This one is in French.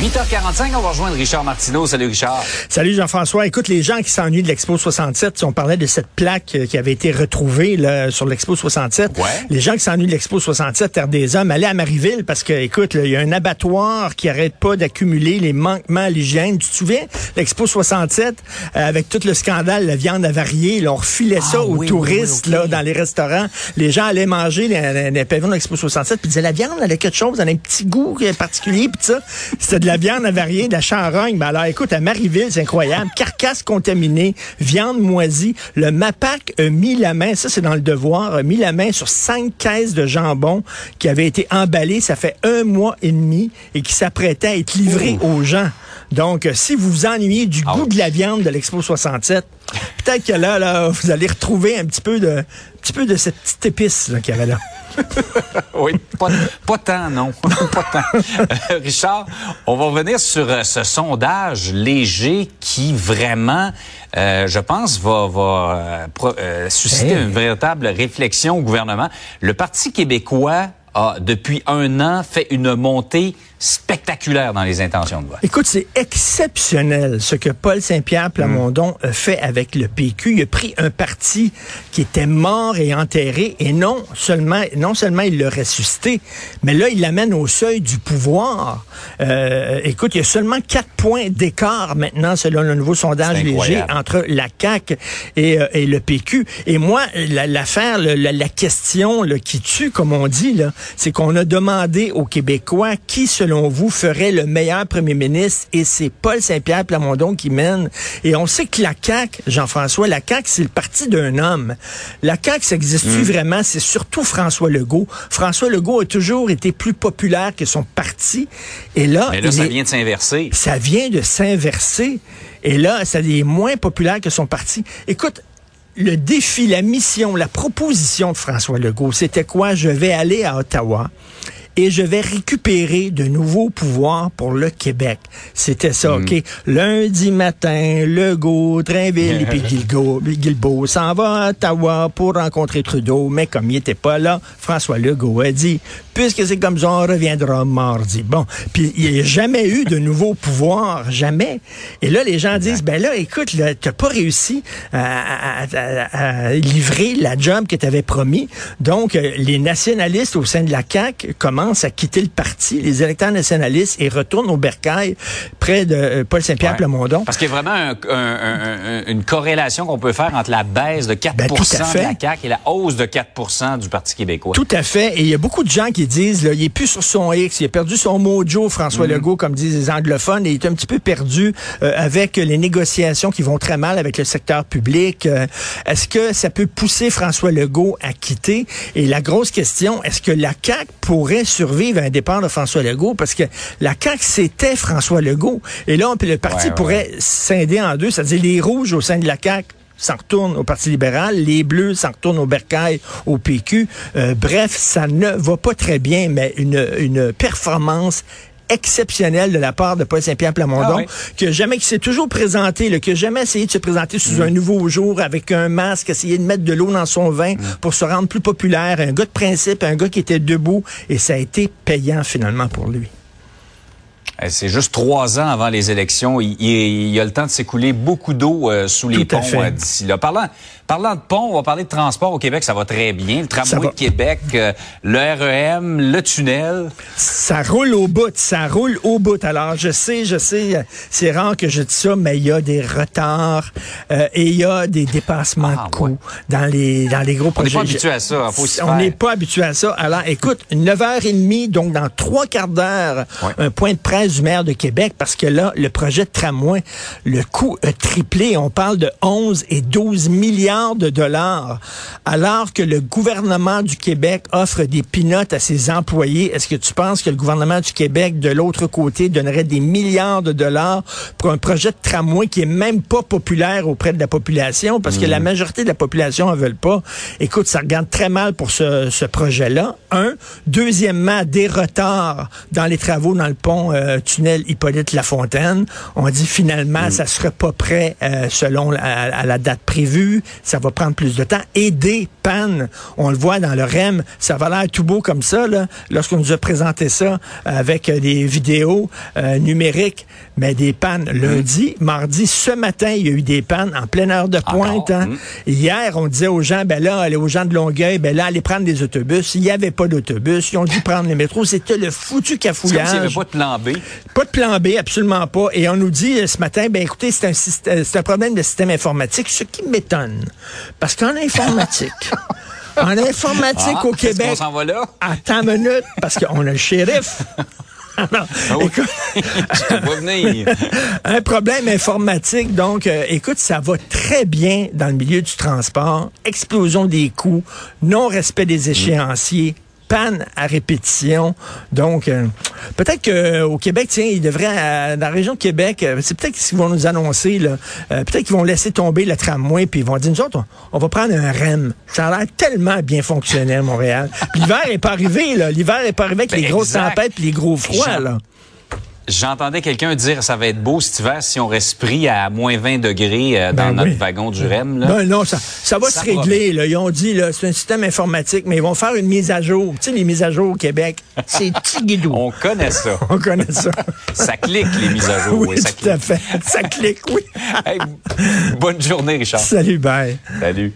8h45, on va rejoindre Richard Martineau. Salut Richard. Salut Jean-François. Écoute, les gens qui s'ennuient de l'Expo 67, on parlait de cette plaque euh, qui avait été retrouvée là, sur l'Expo 67. Ouais. Les gens qui s'ennuient de l'Expo 67, Terre des Hommes, allez à Marieville parce que, écoute, il y a un abattoir qui arrête pas d'accumuler les manquements à l'hygiène. Tu te souviens, l'Expo 67, euh, avec tout le scandale, la viande avariée, là, on refilait ça Ah, aux oui, touristes oui, oui, ok. là, dans les restaurants. Les gens allaient manger les, les pavillons de l'Expo 67 puis disaient la viande, elle a quelque chose, elle a un petit goût euh, particulier puis ça. C'était de la viande avariée, de la charogne. Ben alors, écoute, à Marieville, c'est incroyable. Carcasse contaminée, viande moisie. Le MAPAC a mis la main, ça c'est dans le devoir, a mis la main sur cinq caisses de jambon qui avaient été emballées, ça fait un mois et demi, et qui s'apprêtaient à être livrées aux gens. Donc, euh, si vous vous ennuyez du goût de la viande de l'Expo 67, peut-être que là, là, vous allez retrouver un petit peu de, un petit peu de cette petite épice qu'il y avait là. Oui, pas, pas tant, non. pas tant. Euh, Richard, on va revenir sur euh, ce sondage léger qui vraiment, euh, je pense, va, va euh, pro- euh, susciter Hey. une véritable réflexion au gouvernement. Le Parti québécois a, depuis un an, fait une montée spectaculaire dans les intentions de vote. Écoute, c'est exceptionnel ce que Paul Saint-Pierre Plamondon a fait avec le PQ. Il a pris un parti qui était mort et enterré et non seulement, non seulement il l'a ressuscité, mais là, il l'amène au seuil du pouvoir. Euh, écoute, il y a seulement quatre points d'écart maintenant selon le nouveau sondage léger entre la CAQ et, euh, et le PQ. Et moi, la- l'affaire, la, la question là, qui tue, comme on dit, là, c'est qu'on a demandé aux Québécois qui, selon vous, ferait le meilleur premier ministre, et c'est Paul Saint-Pierre Plamondon qui mène. Et on sait que la CAQ, Jean-François, la CAQ, c'est le parti d'un homme. La CAQ, ça existe-tu vraiment? C'est surtout François Legault. François Legault a toujours été plus populaire que son parti. Et là, Mais là, ça est- vient de s'inverser. ça vient de s'inverser. Et là, ça est moins populaire que son parti. Écoute, le défi, la mission, la proposition de François Legault, c'était quoi? Je vais aller à Ottawa et je vais récupérer de nouveaux pouvoirs pour le Québec. C'était ça, OK? Lundi matin, Legault, Drainville et puis Guilbeault s'en va à Ottawa pour rencontrer Trudeau, mais comme il n'était pas là, François Legault a dit, puisque c'est comme ça, on reviendra mardi. Bon, puis il n'y a jamais eu de nouveaux pouvoirs, jamais. Et là, les gens disent, ben là, écoute, là, t'as pas réussi à, à- à- à livrer la job que tu avais promis. Donc, euh, les nationalistes au sein de la CAQ commencent à quitter le parti, les électeurs nationalistes, et retournent au bercail près de euh, Paul Saint-Pierre Ouais. Plamondon. Parce qu'il y a vraiment un- un- un- une corrélation qu'on peut faire entre la baisse de 4 Ben, de la CAQ et la hausse de 4 du Parti québécois. Tout à fait. Et il y a beaucoup de gens qui disent, là, il est plus sur son X, il a perdu son mojo, François Legault, comme disent les anglophones, et il est un petit peu perdu euh, avec les négociations qui vont très mal avec le secteur public. Euh, est-ce que ça peut pousser François Legault à quitter? Et la grosse question, est-ce que la CAQ pourrait survivre à un départ de François Legault? Parce que la CAQ, c'était François Legault. Et là, on le parti Ouais, pourrait scinder en deux, c'est-à-dire les rouges au sein de la CAQ s'en retournent au Parti libéral, les bleus s'en retournent au bercail, au PQ. Euh, bref, ça ne va pas très bien, mais une, une performance exceptionnelle de la part de Paul Saint-Pierre Plamondon, Ah oui. a jamais, qui s'est toujours présenté, là, qui a jamais essayé de se présenter sous un nouveau jour avec un masque, essayer de mettre de l'eau dans son vin pour se rendre plus populaire, un gars de principe, un gars qui était debout, et ça a été payant finalement pour lui. Euh, C'est juste trois ans avant les élections. Il, il- il y a le temps de s'écouler beaucoup d'eau euh, sous les Tout ponts euh, d'ici là. Parlant, parlant de ponts, on va parler de transport au Québec. Ça va très bien. Le tramway de Québec, euh, le REM, le tunnel. Ça roule au bout, ça roule au bout. Alors, je sais, je sais, c'est rare que je dis ça, mais il y a des retards et il y a des dépassements Ah, de coûts ouais. dans les dans les gros On n'est projets. pas habitué à ça. Faut On n'est pas habitué à ça. Alors, écoute, 9h30, donc dans trois quarts d'heure, Ouais. un point de presse du maire de Québec, parce que là, le projet de tramway, le coût a triplé. On parle de 11 et 12 milliards de dollars, alors que le gouvernement du Québec offre des pinottes à ses employés. Est-ce que tu penses que le gouvernement du Québec, de l'autre côté, donnerait des milliards de dollars pour un projet de tramway qui est même pas populaire auprès de la population, parce que la majorité de la population en veulent pas? Écoute, ça regarde très mal pour ce, ce projet-là. Un. Deuxièmement, des retards dans les travaux dans le pont euh, tunnel Hippolyte Lafontaine. On dit finalement, Mm. ça sera pas prêt euh, selon la, à la date prévue. Ça va prendre plus de temps. Et des pannes. On le voit dans le REM. Ça va l'air tout beau comme ça, là, lorsqu'on nous a présenté ça avec euh, des vidéos euh, numériques. Mais des pannes lundi, mardi, ce matin, il y a eu des pannes en pleine heure de pointe. hein. Mm. Hier, on disait aux gens, ben là, allez aux gens de Longueuil, ben là, allez prendre des autobus. Il n'y avait pas d'autobus. Ils ont dû prendre le métro. C'était le foutu C'est comme avait cafouillage. pas de plan B. Pas de plan B, absoluement pas. Et on nous dit euh, ce matin, ben écoutez, c'est un, système- c'est un problème de système informatique, ce qui m'étonne. Parce qu'en informatique, en informatique Ah, au Québec, s'en va là? attends une minute, parce qu'on a le shérif. Ah oui. écoute, venir. un problème informatique. Donc, euh, écoute, ça va très bien dans le milieu du transport. Explosion des coûts, non-respect des échéanciers. Panne à répétition. Donc, euh, peut-être qu'au Québec, tiens, ils devraient, euh, dans la région de Québec, euh, c'est peut-être qu'ils vont nous annoncer, là. Euh, peut-être qu'ils vont laisser tomber le tramway, puis ils vont dire, nous autres, on, on va prendre un REM. Ça a l'air tellement bien fonctionnel, Montréal. L'hiver est pas arrivé, là. L'hiver est pas arrivé avec Ben, les grosses exact. tempêtes puis les gros froids, là. J'entendais quelqu'un dire ça va être beau cet hiver si on reste pris à moins 20 degrés euh, dans Ben notre oui. wagon du REM. Là. Ben non, ça, ça va Ça se régler. Là. Ils ont dit, là, c'est un système informatique, mais ils vont faire une mise à jour. Tu sais, les mises à jour au Québec, c'est tigidou. On connaît ça. On connaît ça. ça clique, les mises à jour. oui, oui, ça tout à clique. fait. Ça clique, oui. Hey, bonne journée, Richard. Salut, bye. Salut.